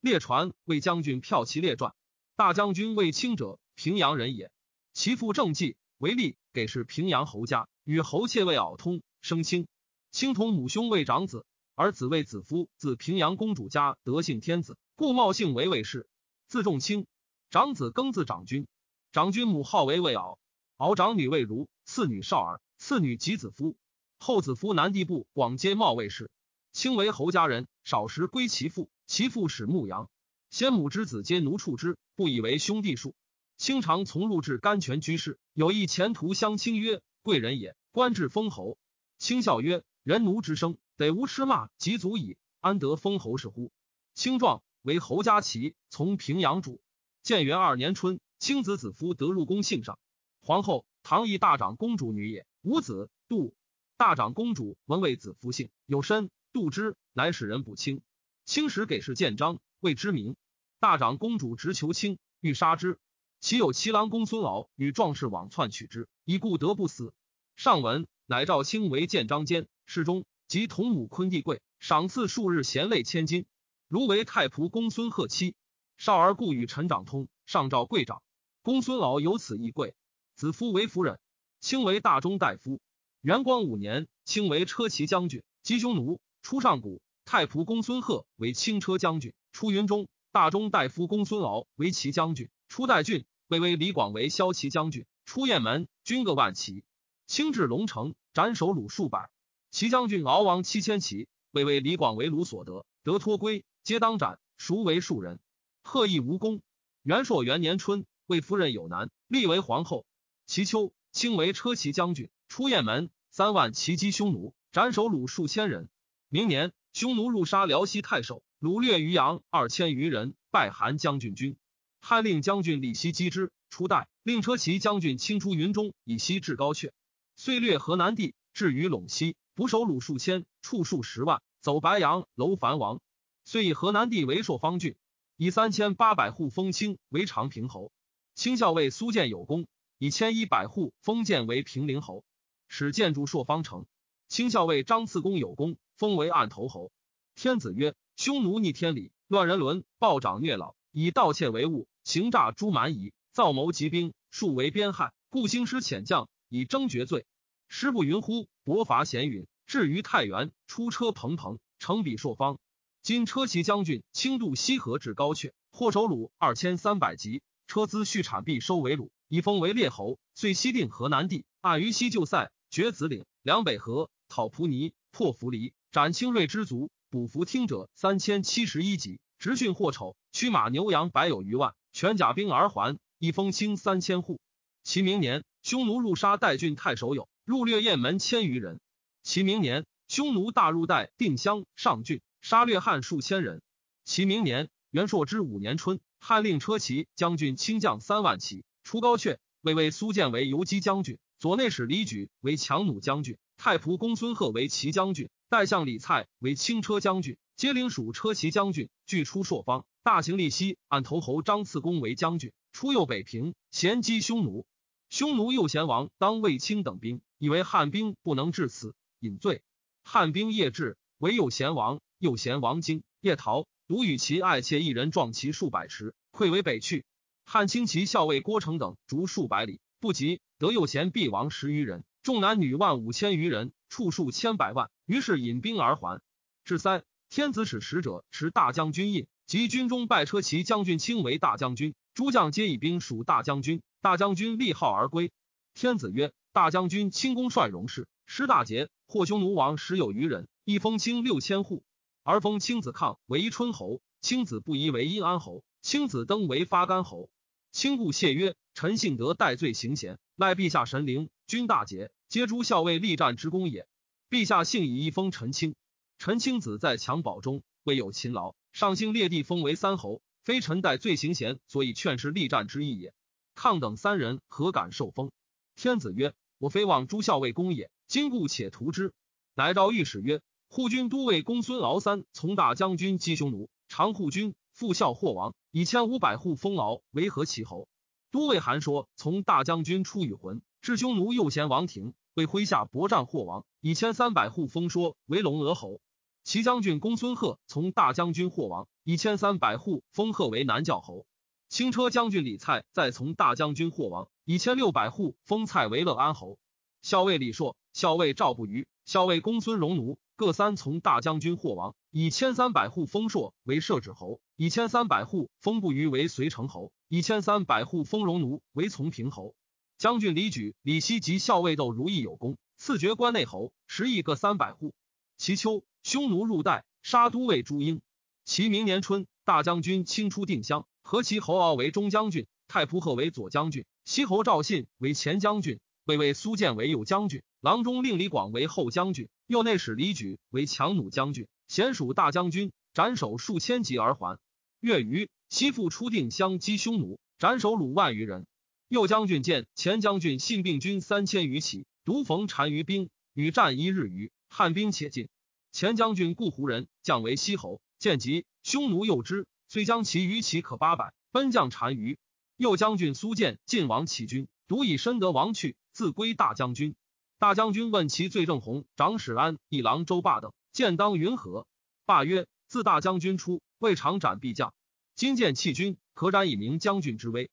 列传魏将军骠骑列传。大将军魏清者，平阳人也。其父郑继为吏，给事平阳侯家，与侯妾魏敖通，生亲。清同母兄为长子，儿子为子夫，自平阳公主家得姓天子，故茂姓为魏氏。字仲卿，长子庚字长君。长君母号为魏敖，敖长女魏如，次女少儿，次女及子夫。后子夫南地部广接茂魏氏。卿为侯家人，少时归其父，其父使牧羊。先母之子皆奴畜之，不以为兄弟数。清常从入至甘泉居士，有一前途相亲曰：“贵人也，官至封侯。”清笑曰：“人奴之生，得无吃骂，即足矣，安得封侯是乎？”清壮为侯家齐，从平阳主。建元二年春，清子子夫得入宫幸上。皇后唐义大长公主女也，无子。杜大长公主闻为子夫姓有身，杜之，乃使人补清。清时给事建章。谓之名，大长公主直求卿，欲杀之。其有齐郎公孙敖与壮士往篡取之，以故得不死。上文乃赵卿为建章监，侍中，及同母昆弟贵，赏赐数日咸类千金。如为太仆公孙贺妻，少儿故与陈长通，上诏贵长。公孙敖有此义贵，子夫为夫人，卿为大中大夫。元光五年，卿为车骑将军，击匈奴，出上谷。太仆公孙贺为轻车将军。出云中，大中大夫公孙敖为骑将军；出代郡，魏威李广为骁骑将军；出雁门，军各万骑。轻至龙城，斩首虏数百。骑将军敖王七千骑，魏威李广为虏所得，得脱归，皆当斩，孰为庶人。贺亦无功。元朔元年春，魏夫人有难，立为皇后。其秋，轻为车骑将军，出雁门，三万骑击匈奴，斩首虏数千人。明年，匈奴入杀辽西太守。掳掠渔阳二千余人，败韩将军军。汉令将军李希击之，初代令车骑将军清出云中，以西至高阙。遂掠河南地，至于陇西，捕首虏数千，处数十万，走白杨、楼烦王。遂以河南地为朔方郡，以三千八百户封清为长平侯。清校尉苏建有功，以千一百户封建为平陵侯，使建筑朔方城。清校尉张次公有功，封为案头侯。天子曰。匈奴逆天理，乱人伦，暴长虐老，以盗窃为务，行诈诛蛮夷，造谋疾兵，数为边害，故兴师遣将以征绝罪。师不云乎？伯伐咸允，至于太原，出车蓬蓬，乘比朔方。今车骑将军轻渡西河至高阙，获首虏二千三百级，车资蓄产币收为虏，以封为列侯。遂西定河南地，按于西就塞，绝子岭，梁北河，讨蒲尼，破扶离，斩清锐之卒。捕服听者三千七十一级，直训获丑，驱马牛羊百有余万，全甲兵而还。一封清三千户。其明年，匈奴入杀代郡太守有，入掠雁门千余人。其明年，匈奴大入代定襄上郡，杀掠汉数千人。其明年，元朔之五年春，汉令车骑将军轻将三万骑出高阙，魏为苏建为游击将军，左内史李举为强弩将军，太仆公孙贺为骑将军。代相李蔡为轻车将军，皆领属车骑将军，俱出朔方。大行利西，按头侯张次公为将军，出右北平，衔击匈奴。匈奴右贤王当卫青等兵，以为汉兵不能至此，引罪。汉兵夜至，唯右贤王、右贤王惊，夜逃，独与其爱妾一人撞其数百尺，溃为北去。汉轻骑校尉郭成等逐数百里，不及，得右贤必亡十余人，众男女万五千余人，处数千百万。于是引兵而还。至三，天子使使者持大将军印，及军中拜车骑将军卿为大将军。诸将皆以兵属大将军。大将军立号而归。天子曰：“大将军轻功率戎士，失大节，获匈奴王十有余人，一封卿六千户。而封卿子抗为春侯，卿子不疑为阴安侯，卿子登为发干侯。卿故谢曰：‘臣幸得戴罪行贤，赖陛下神灵，君大节，皆诸校尉力战之功也。’”陛下幸以一封陈清，陈清子在襁褓中未有勤劳，上兴列地封为三侯，非臣代罪行贤，所以劝示力战之意也。抗等三人何敢受封？天子曰：“我非望诸校尉功也，今故且图之。”乃诏御史曰：“护军都尉公孙敖三从大将军击匈奴，长护军副校霍王以千五百户封敖为何其侯？”都尉韩说：“从大将军出与魂，至匈奴右贤王庭。”为麾下博战霍王，以千三百户封说为龙娥侯。齐将军公孙贺从大将军霍王以千三百户封贺为南教侯。轻车将军李蔡再从大将军霍王以千六百户封蔡为乐安侯。校尉李硕、校尉赵不虞、校尉公孙荣奴各三从大将军霍王以千三百户封硕为摄止侯，以千三百户封不虞为随城侯，以千三百户封荣奴为从平侯。将军李举、李希及校尉窦如意有功，赐爵关内侯，十邑各三百户。其秋，匈奴入代，杀都尉朱英。其明年春，大将军清出定襄，何其侯敖为中将军，太仆贺为左将军，西侯赵信为前将军。魏魏苏建为右将军，郎中令李广为后将军，右内史李举为强弩将军，贤属大将军，斩首数千级而还。月余，西复出定襄击匈奴，斩首虏万余人。右将军见前将军信病军三千余骑，独逢单于兵，与战一日余，汉兵且进。前将军故胡人，降为西侯，见急，匈奴诱之，虽将其余骑可八百，奔将单于。右将军苏建晋王弃军，独以深得王去。自归大将军，大将军问其罪正弘、长史安、一郎周霸等，见当云何？霸曰：自大将军出，未尝斩必将。今见弃军，可斩以明将军之威。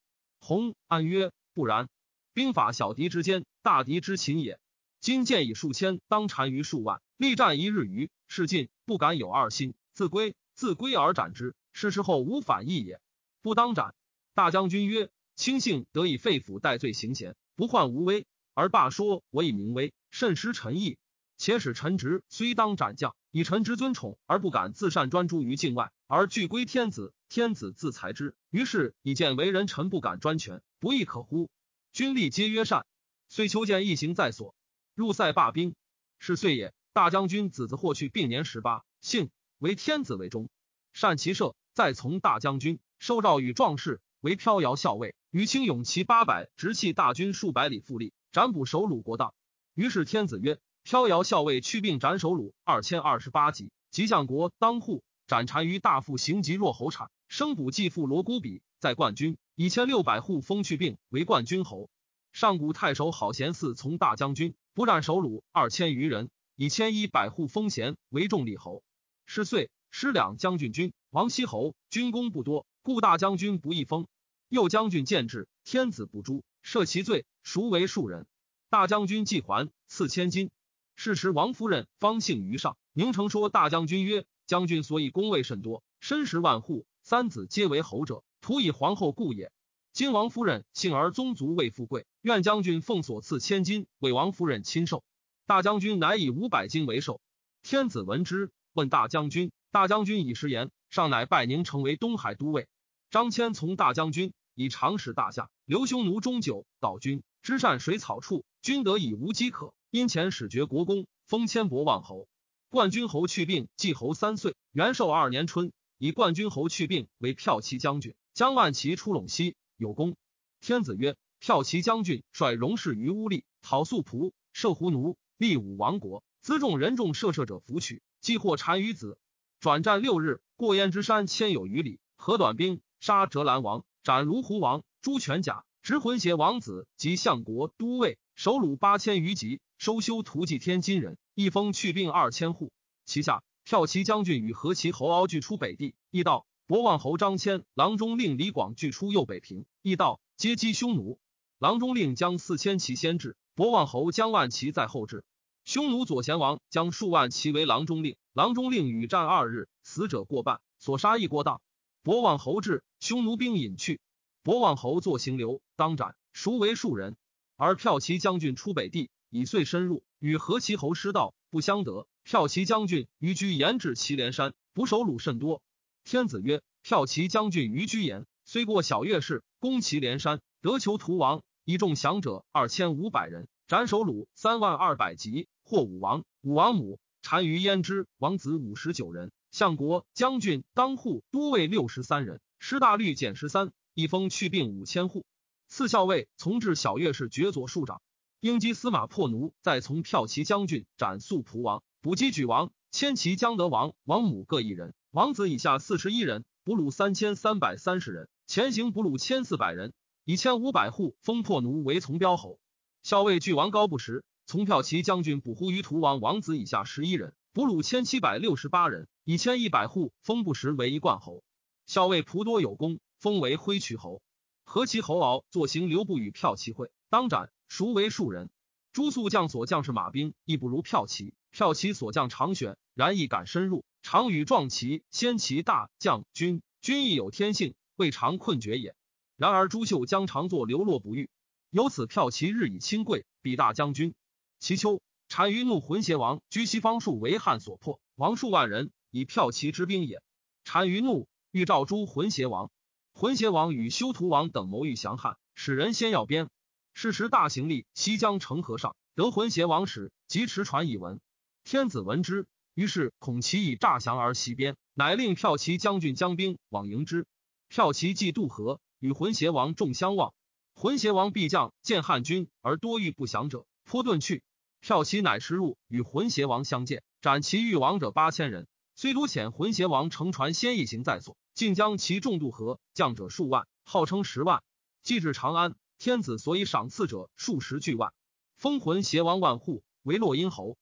弘安曰：不然，兵法小敌之间，大敌之擒也。今见以数千当单于数万，力战一日余，是尽不敢有二心。自归，自归而斩之，是时后无反意也。不当斩。大将军曰：卿幸得以废府代罪行贤，不患无威。而罢说我以名威，甚失臣意。且使臣职虽当斩将，以臣之尊宠而不敢自擅专诸于境外，而惧归天子，天子自裁之。于是以见为人臣不敢专权，不亦可乎？君力皆曰善。遂求见一行在所，入塞罢兵。是岁也。大将军子子霍去并年十八，幸为天子为忠，善骑射，再从大将军，受诏与壮士为飘摇校尉，与轻勇骑八百，直弃大军数百里，复立。斩捕首虏国当，于是天子曰：“飘摇校尉去并斩首虏二千二十八级，吉相国当户斩单于大夫行疾若侯产，生补继父罗姑比在冠军，以千六百户封去病为冠军侯。上古太守好贤嗣从大将军，不战首虏二千余人，以千一百户封贤为重立侯。是岁，失两将军军，王西侯军功不多，故大将军不易封。右将军见制，天子不诛。”赦其罪，孰为庶人？大将军季还，赐千金。是时王夫人方幸于上，宁城说大将军曰：“将军所以功位甚多，身食万户，三子皆为侯者，徒以皇后故也。今王夫人幸而宗族未富贵，愿将军奉所赐千金，为王夫人亲授。大将军乃以五百金为寿。天子闻之，问大将军。大将军以食言，上乃拜宁成为东海都尉。张骞从大将军。以长史大夏，刘匈奴中久，岛君知善水草处，君得以无饥渴。因遣使绝国公，封千伯望侯。冠军侯去病，季侯三岁，元寿二年春，以冠军侯去病为骠骑将军。将万骑出陇西，有功。天子曰：骠骑将军率戎士于乌利，讨素仆，射胡奴，立武王国。辎重人众，射射者服取，既获单于子。转战六日，过燕之山千有余里，何短兵，杀折兰王。斩卢胡王朱全甲，执魂邪王子及相国都尉，首虏八千余级，收修图祭天津人，一封去病二千户。其下骠骑将军与何其侯敖俱出北地，亦道博望侯张骞、郎中令李广俱出右北平，亦道皆击匈奴。郎中令将四千骑先至，博望侯将万骑在后至。匈奴左贤王将数万骑为郎中令，郎中令与战二日，死者过半，所杀亦过当。博望侯至，匈奴兵引去。博望侯作行流，当斩。孰为庶人？而骠骑将军出北地，以遂深入，与何其侯失道，不相得。骠骑将军于居延至祁连山，捕首虏甚多。天子曰：骠骑将军于居延，虽过小月氏，攻祁连山，得求屠王，以众降者二千五百人，斩首虏三万二百级，获武王、武王母单于焉之王子五十九人。相国将军当户都尉六十三人，师大律减十三，一封去病五千户。次校尉从至小月氏爵佐庶长。英击司马破奴，再从骠骑将军斩素蒲王，补击举王，千骑江德王王母各一人，王子以下四十一人，俘虏三千三百三十人，前行俘虏千四百人，以千五百户封破奴为从标侯。校尉巨王高不时，从骠骑将军捕忽于屠王王子以下十一人。俘虏千七百六十八人，以千一百户封不时为一冠侯。校尉仆多有功，封为挥渠侯。何其侯敖坐行留不与骠骑会，当斩，孰为庶人。朱肃将所将士马兵亦不如骠骑，骠骑所将常选，然亦敢深入。常与壮骑先骑大将军，军亦有天性，未尝困绝也。然而朱秀将常作流落不遇，由此骠骑日以轻贵，比大将军。其秋。单于怒浑邪王居西方数为汉所破，王数万人，以骠骑之兵也。单于怒，欲召诛浑邪王。浑邪王与修图王等谋欲降汉，使人先要鞭。是时大行立西江城河上，得浑邪王使，即持传以闻。天子闻之，于是恐其以诈降而袭边，乃令骠骑将军将兵往迎之。骠骑既渡河，与浑邪王众相望。浑邪王必将见汉军而多欲不降者，颇遁去。骠骑乃驰入，与浑邪王相见，斩其欲亡者八千人。虽多遣浑邪王乘船先一行在所，竟将其众渡河，将者数万，号称十万。既至长安，天子所以赏赐者数十巨万，封浑邪王万户为洛阴侯，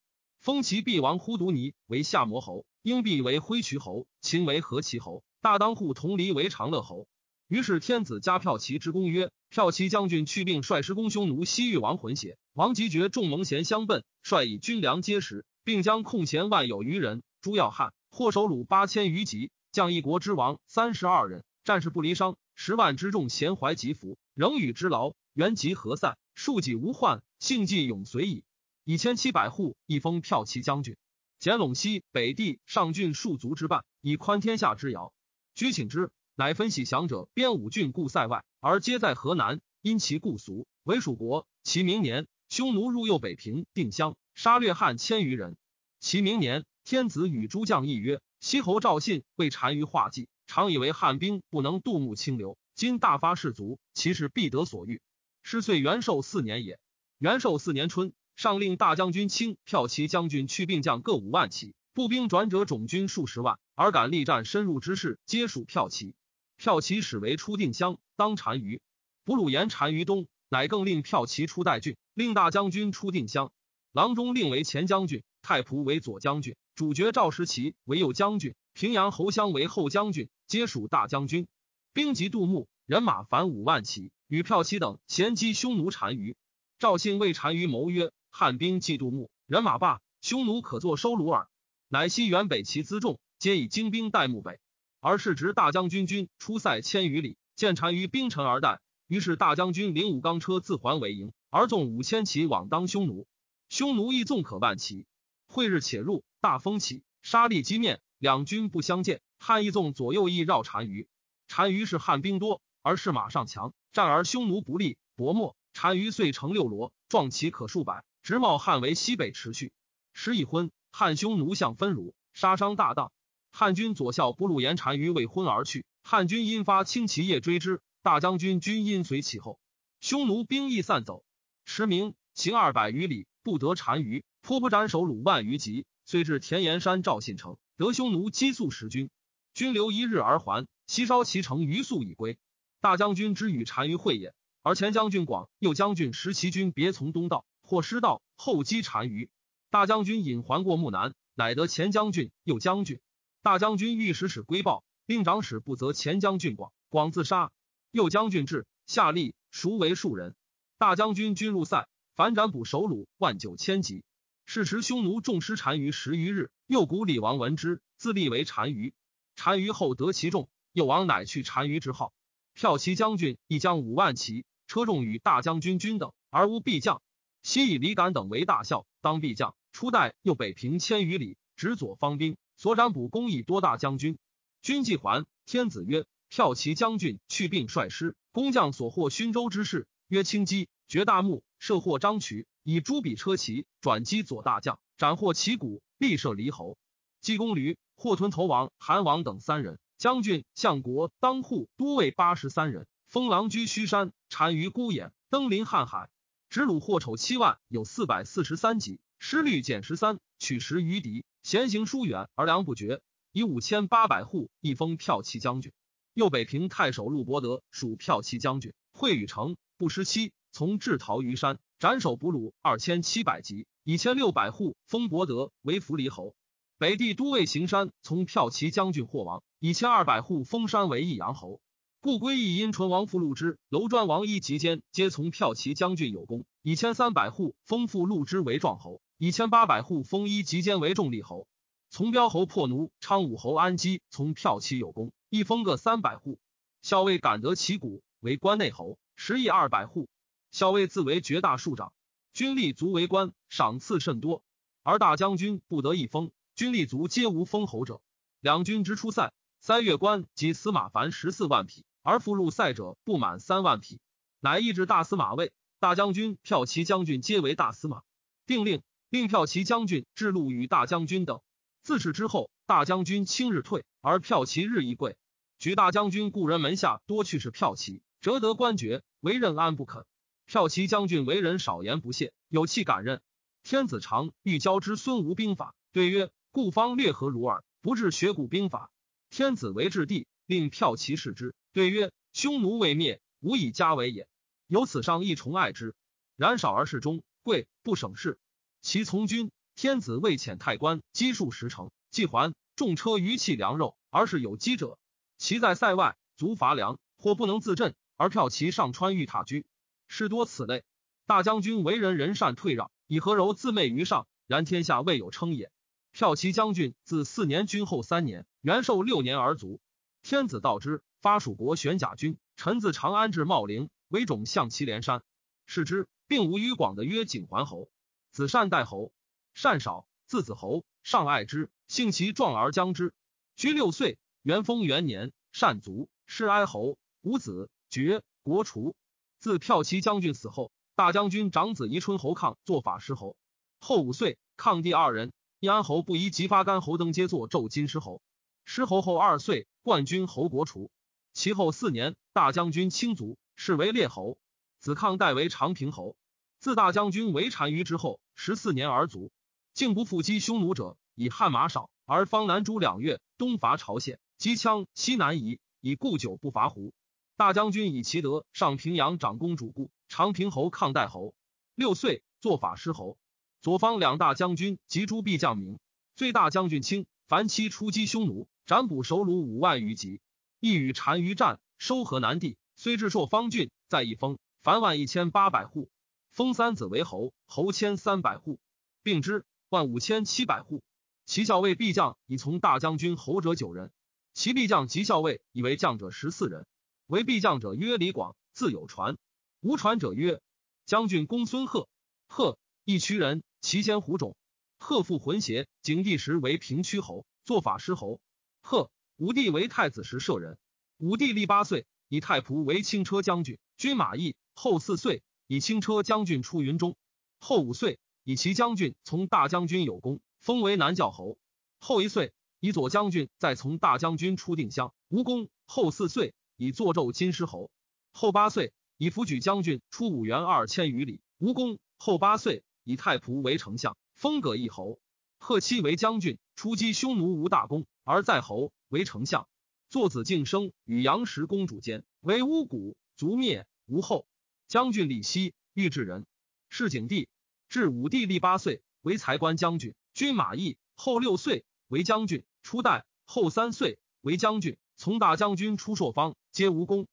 封其毕王忽独尼为夏摩侯，英毕为挥渠侯，秦为何其侯，大当户同离为长乐侯。于是天子加骠骑之功曰：骠骑将军去病率师攻匈奴西域王浑邪。王吉觉众蒙贤相奔，率以军粮皆食，并将控弦万有余人。朱耀汉获首虏八千余级，将一国之王三十二人，战事不离伤。十万之众咸怀疾服，仍与之劳。原籍何塞，数己无患，幸继永随矣。以千七百户，一封骠骑将军。简陇西北地上郡戍卒之半，以宽天下之遥。居请之，乃分喜降者边五郡故塞外，而皆在河南。因其故俗，为蜀国。其明年。匈奴入右北平定襄，杀掠汉千余人。其明年，天子与诸将议曰：“西侯赵信为单于画计，常以为汉兵不能渡木清流。今大发士卒，其事必得所欲。”是岁元寿四年也。元寿四年春，上令大将军卿、骠骑将军去病将各五万骑，步兵转者总军数十万，而敢力战深入之士，皆属骠骑。骠骑始为出定襄，当单于。俘虏言单于东。乃更令骠骑出代郡，令大将军出定襄，郎中令为前将军，太仆为左将军，主角赵石奇为右将军，平阳侯襄为后将军，皆属大将军。兵及杜牧，人马凡五万骑，与骠骑等衔击匈奴单于。赵信为单于谋曰：“汉兵既杜牧，人马罢，匈奴可作收虏耳。”乃西原北齐辎重，皆以精兵待牧北。而是执大将军军出塞千余里，见单于兵沉而待。于是大将军领五钢车自还为营，而纵五千骑往当匈奴。匈奴亦纵可万骑，会日且入，大风起，杀力击面，两军不相见。汉亦纵左右翼绕单于，单于是汉兵多，而是马上强，战而匈奴不利，薄没。单于遂成六罗，壮骑可数百，直冒汉为西北持续。时已昏，汉匈奴相分虏，杀伤大当。汉军左校不禄言单于未昏而去，汉军因发轻骑夜追之。大将军军因随其后，匈奴兵亦散走。驰名行二百余里，不得单于，颇不斩首虏万余级。遂至田岩山赵信城，得匈奴击速十军，军留一日而还。西烧其城余粟已归。大将军之与单于会也，而前将军广、右将军石其军别从东道，或失道，后击单于。大将军引还过木南，乃得前将军、右将军。大将军欲使使归报，令长史不责前将军广，广自杀。右将军至，下吏孰为庶人？大将军军入塞，反斩捕首虏万九千级。是时匈奴众失单于十余日，右谷李王闻之，自立为单于。单于后得其众，右王乃去单于之号。骠骑将军亦将五万骑，车重与大将军军等，而无必将。昔以李敢等为大校，当必将。初代又北平千余里，执左方兵，所斩捕公以多大将军。军既还，天子曰。骠骑将军去病率师，工匠所获勋州之事，曰轻击绝大木，射获张渠，以朱笔车骑转击左大将，斩获旗鼓，立射离侯。济公驴获屯头王韩王等三人，将军相国当户都尉八十三人，封狼居胥山，单于孤眼，登临瀚海。执虏获丑七万，有四百四十三级，失率减十三，取十余敌，闲行疏远而粮不绝，以五千八百户一封骠骑将军。右北平太守陆伯德属骠骑将军，会与城不失期，从至逃于山，斩首捕虏二千七百级，以千六百户封伯德为扶离侯。北地都尉行山从骠骑将军霍王，以千二百户封山为益阳侯。故归义因淳王父陆之、楼庄王一及间，皆从骠骑将军有功，以千三百户封父陆之为壮侯，以千八百户封一及间为重力侯。从标侯破奴，昌武侯安基从骠骑有功，一封各三百户。校尉感得其谷为关内侯，十亿二百户。校尉自为绝大庶长，军力足为官，赏赐甚多。而大将军不得一封，军力足皆无封侯者。两军之出塞，三月关及司马凡十四万匹。而复入塞者不满三万匹，乃抑制大司马位，大将军、骠骑将军皆为大司马。定令令骠骑将军至路与大将军等。自此之后，大将军轻日退，而骠骑日益贵。举大将军故人门下多去是骠骑，折得官爵，为任安不肯。骠骑将军为人少言不屑，有气敢任。天子常欲教之孙吴兵法，对曰：“故方略何如耳？不至学古兵法。”天子为质地，令骠骑视之。对曰：匈奴未灭，吾以家为也。由此上亦崇爱之。然少而事中，贵不省事。其从军，天子未遣太官积数十城，既还，重车余器粮肉，而是有饥者。其在塞外，足乏粮，或不能自振，而票骑上川欲踏居，事多此类。大将军为人仁善，退让，以何柔自媚于上，然天下未有称也。票骑将军自四年军后三年，元寿六年而卒。天子道之。发蜀国玄甲军，臣自长安至茂陵，为种向祁连山。视之，并无于广的曰景桓侯，子善代侯，善少，字子侯，上爱之，性其壮而将之。居六岁，元丰元年，善卒，是哀侯，无子，爵国除。自骠骑将军死后，大将军长子宜春侯抗做法师侯。后五岁，抗第二人，义安侯不宜及发干侯登皆作纣金师侯。师侯后二岁，冠军侯国除。其后四年，大将军卿卒，是为列侯。子抗代为长平侯。自大将军为单于之后，十四年而卒。竟不复击匈奴者，以汉马少，而方南诸两月，东伐朝鲜，击羌，西南夷，以故久不伐胡。大将军以其德上平阳长公主故，长平侯抗代侯。六岁，做法师侯。左方两大将军及诸必将名。最大将军卿，凡期出击匈奴，斩捕首虏五万余级。亦与单于战，收河南地，虽至朔方郡，在一封，凡万一千八百户，封三子为侯，侯千三百户，并之万五千七百户。其校尉必将以从大将军侯者九人，其必将及校尉以为将者十四人。为必将者曰李广，自有传；无传者曰将军公孙贺。贺一渠人，其先胡种。贺父浑邪，景帝时为平曲侯，做法师侯。贺。武帝为太子时舍人。武帝历八岁，以太仆为轻车将军，军马邑。后四岁，以轻车将军出云中。后五岁，以其将军从大将军有功，封为南教侯。后一岁，以左将军再从大将军出定襄，无功。后四岁，以作纣金师侯。后八岁，以辅举将军出五原二千余里，无功。后八岁，以太仆为丞相，封葛一侯。贺期为将军，出击匈奴无大功，而在侯。为丞相，作子敬生与杨氏公主间，为巫蛊，族灭，无后。将军李希，御制人，是景帝。至武帝立八岁，为才官将军，军马邑。后六岁，为将军，初代。后三岁，为将军，从大将军出朔方，皆无功。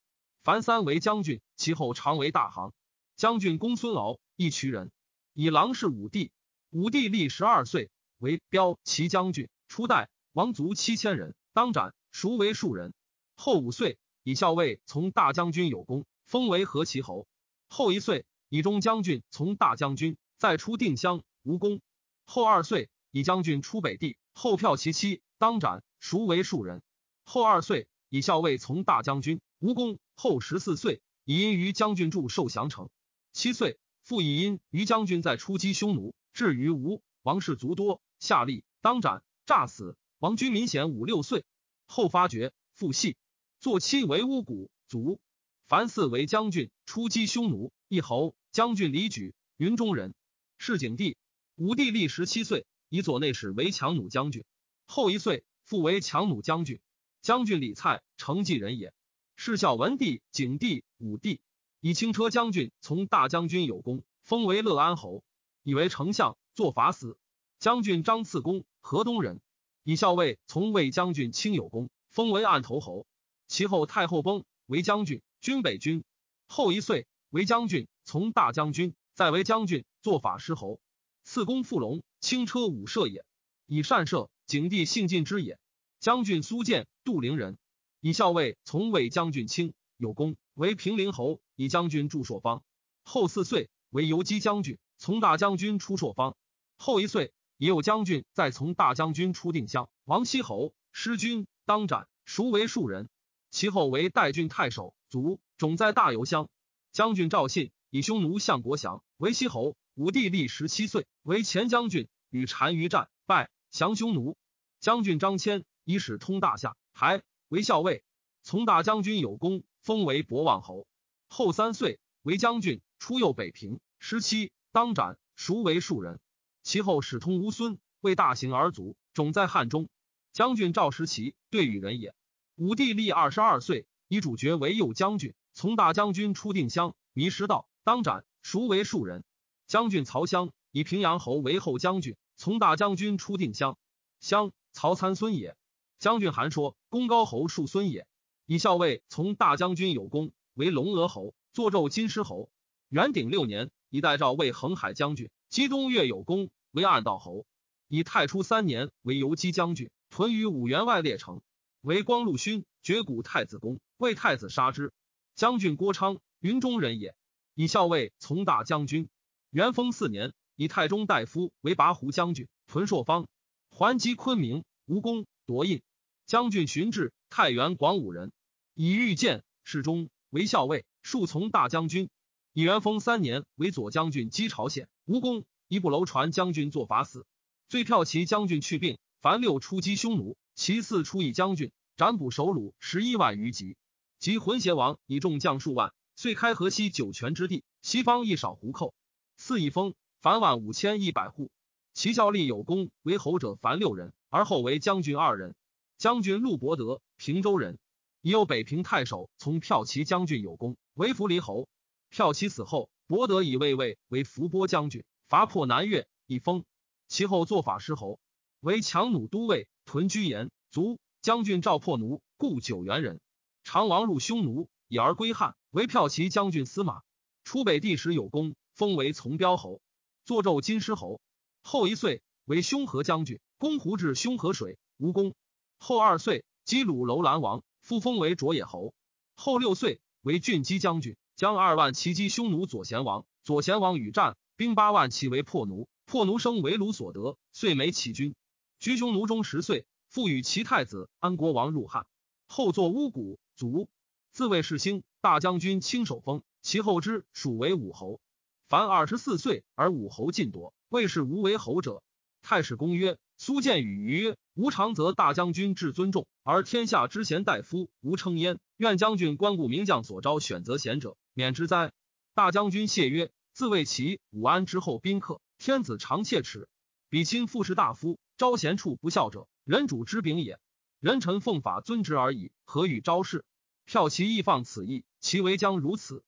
凡三为将军，其后常为大行。将军公孙敖，一渠人，以郎是武帝。武帝历十二岁，为骠骑将军，初代。王族七千人。当斩，孰为庶人。后五岁，以校尉从大将军有功，封为河齐侯。后一岁，以中将军从大将军，再出定襄，无功。后二岁，以将军出北地，后票其妻，当斩，孰为庶人。后二岁，以校尉从大将军，无功。后十四岁，以因于将军驻受降城。七岁，复以因于将军在出击匈奴，至于吴，王氏族多，下吏，当斩，诈死。王居民显五六岁，后发觉，父系，坐妻为巫蛊，卒。凡四为将军，出击匈奴，一侯。将军李举，云中人，是景帝。武帝历十七岁，以左内史为强弩将军。后一岁，复为强弩将军。将军李蔡，成纪人也。是孝文帝、景帝、武帝，以轻车将军从大将军有功，封为乐安侯，以为丞相，做法死。将军张次公，河东人。以校尉从卫将军卿有功，封为案头侯。其后太后崩，为将军，军北军。后一岁为将军，从大将军，再为将军，做法师侯。赐公富龙，轻车五射也。以善射，景帝幸尽之也。将军苏建，杜陵人。以校尉从卫将军卿有功，为平陵侯。以将军驻朔方。后四岁为游击将军，从大将军出朔方。后一岁也有将军再从大将军出定襄。王羲侯失军，当斩，孰为庶人。其后为代郡太守，卒，种在大游乡。将军赵信以匈奴相国降，为西侯。武帝历十七岁，为前将军，与单于战，败，降匈奴。将军张骞以使通大夏，还为校尉，从大将军有功，封为博望侯。后三岁为将军，出右北平。十七当斩，孰为庶人。其后使通乌孙，为大行而卒，种在汉中。将军赵时齐对与人也。武帝历二十二岁，以主角为右将军，从大将军出定襄，迷失道，当斩，孰为庶人。将军曹襄以平阳侯为后将军，从大将军出定襄。襄，曹参孙也。将军韩说，公高侯庶孙也。以校尉从大将军有功，为龙额侯，坐胄金狮侯。元鼎六年，以代诏为恒海将军，击东越有功，为暗道侯。以太初三年，为游击将军，屯于五员外列城。为光禄勋，绝古太子宫，为太子杀之。将军郭昌，云中人也。以校尉从大将军。元丰四年，以太中大夫为拔胡将军，屯朔方。还击昆明，无功，夺印。将军荀至，太原广武人，以御见侍中，为校尉，数从大将军。以元丰三年，为左将军击朝鲜，无功，一部楼传将军作法死。最骠骑将军去病，凡六出击匈奴。其次出以将军斩捕首虏十一万余级，及浑邪王以众将数万，遂开河西九泉之地，西方一少胡寇。赐以封，凡万五千一百户。其效力有功，为侯者凡六人，而后为将军二人。将军陆伯德，平州人，已有北平太守从骠骑将军有功，为扶离侯。骠骑死后，伯德以魏魏为伏波将军，伐破南越，以封。其后做法师侯，为强弩都尉。屯居延，卒。将军赵破奴，故九原人。常王入匈奴，以而归汉，为骠骑将军司马。出北地时有功，封为从标侯，坐胄金狮侯。后一岁为凶河将军，攻胡至凶河水，无功。后二岁击鲁楼兰王，复封为卓野侯。后六岁为郡击将军，将二万骑击匈奴左贤王。左贤王与战，兵八万，其为破奴。破奴生为鲁所得，遂没起军。居匈奴中十岁，复与其太子安国王入汉，后作巫蛊，卒。自谓世兴，大将军亲手封，其后之属为武侯。凡二十四岁而武侯尽夺，魏氏无为侯者。太史公曰：苏建与于曰：吾常则大将军至尊重，而天下之贤大夫无称焉。愿将军关顾名将所招选择贤者，免之哉？大将军谢曰：自谓其武安之后宾客，天子常切齿。比亲复士大夫。招贤处不孝者，人主之柄也。人臣奉法尊之而已，何与昭事？票其亦放此意，其为将如此。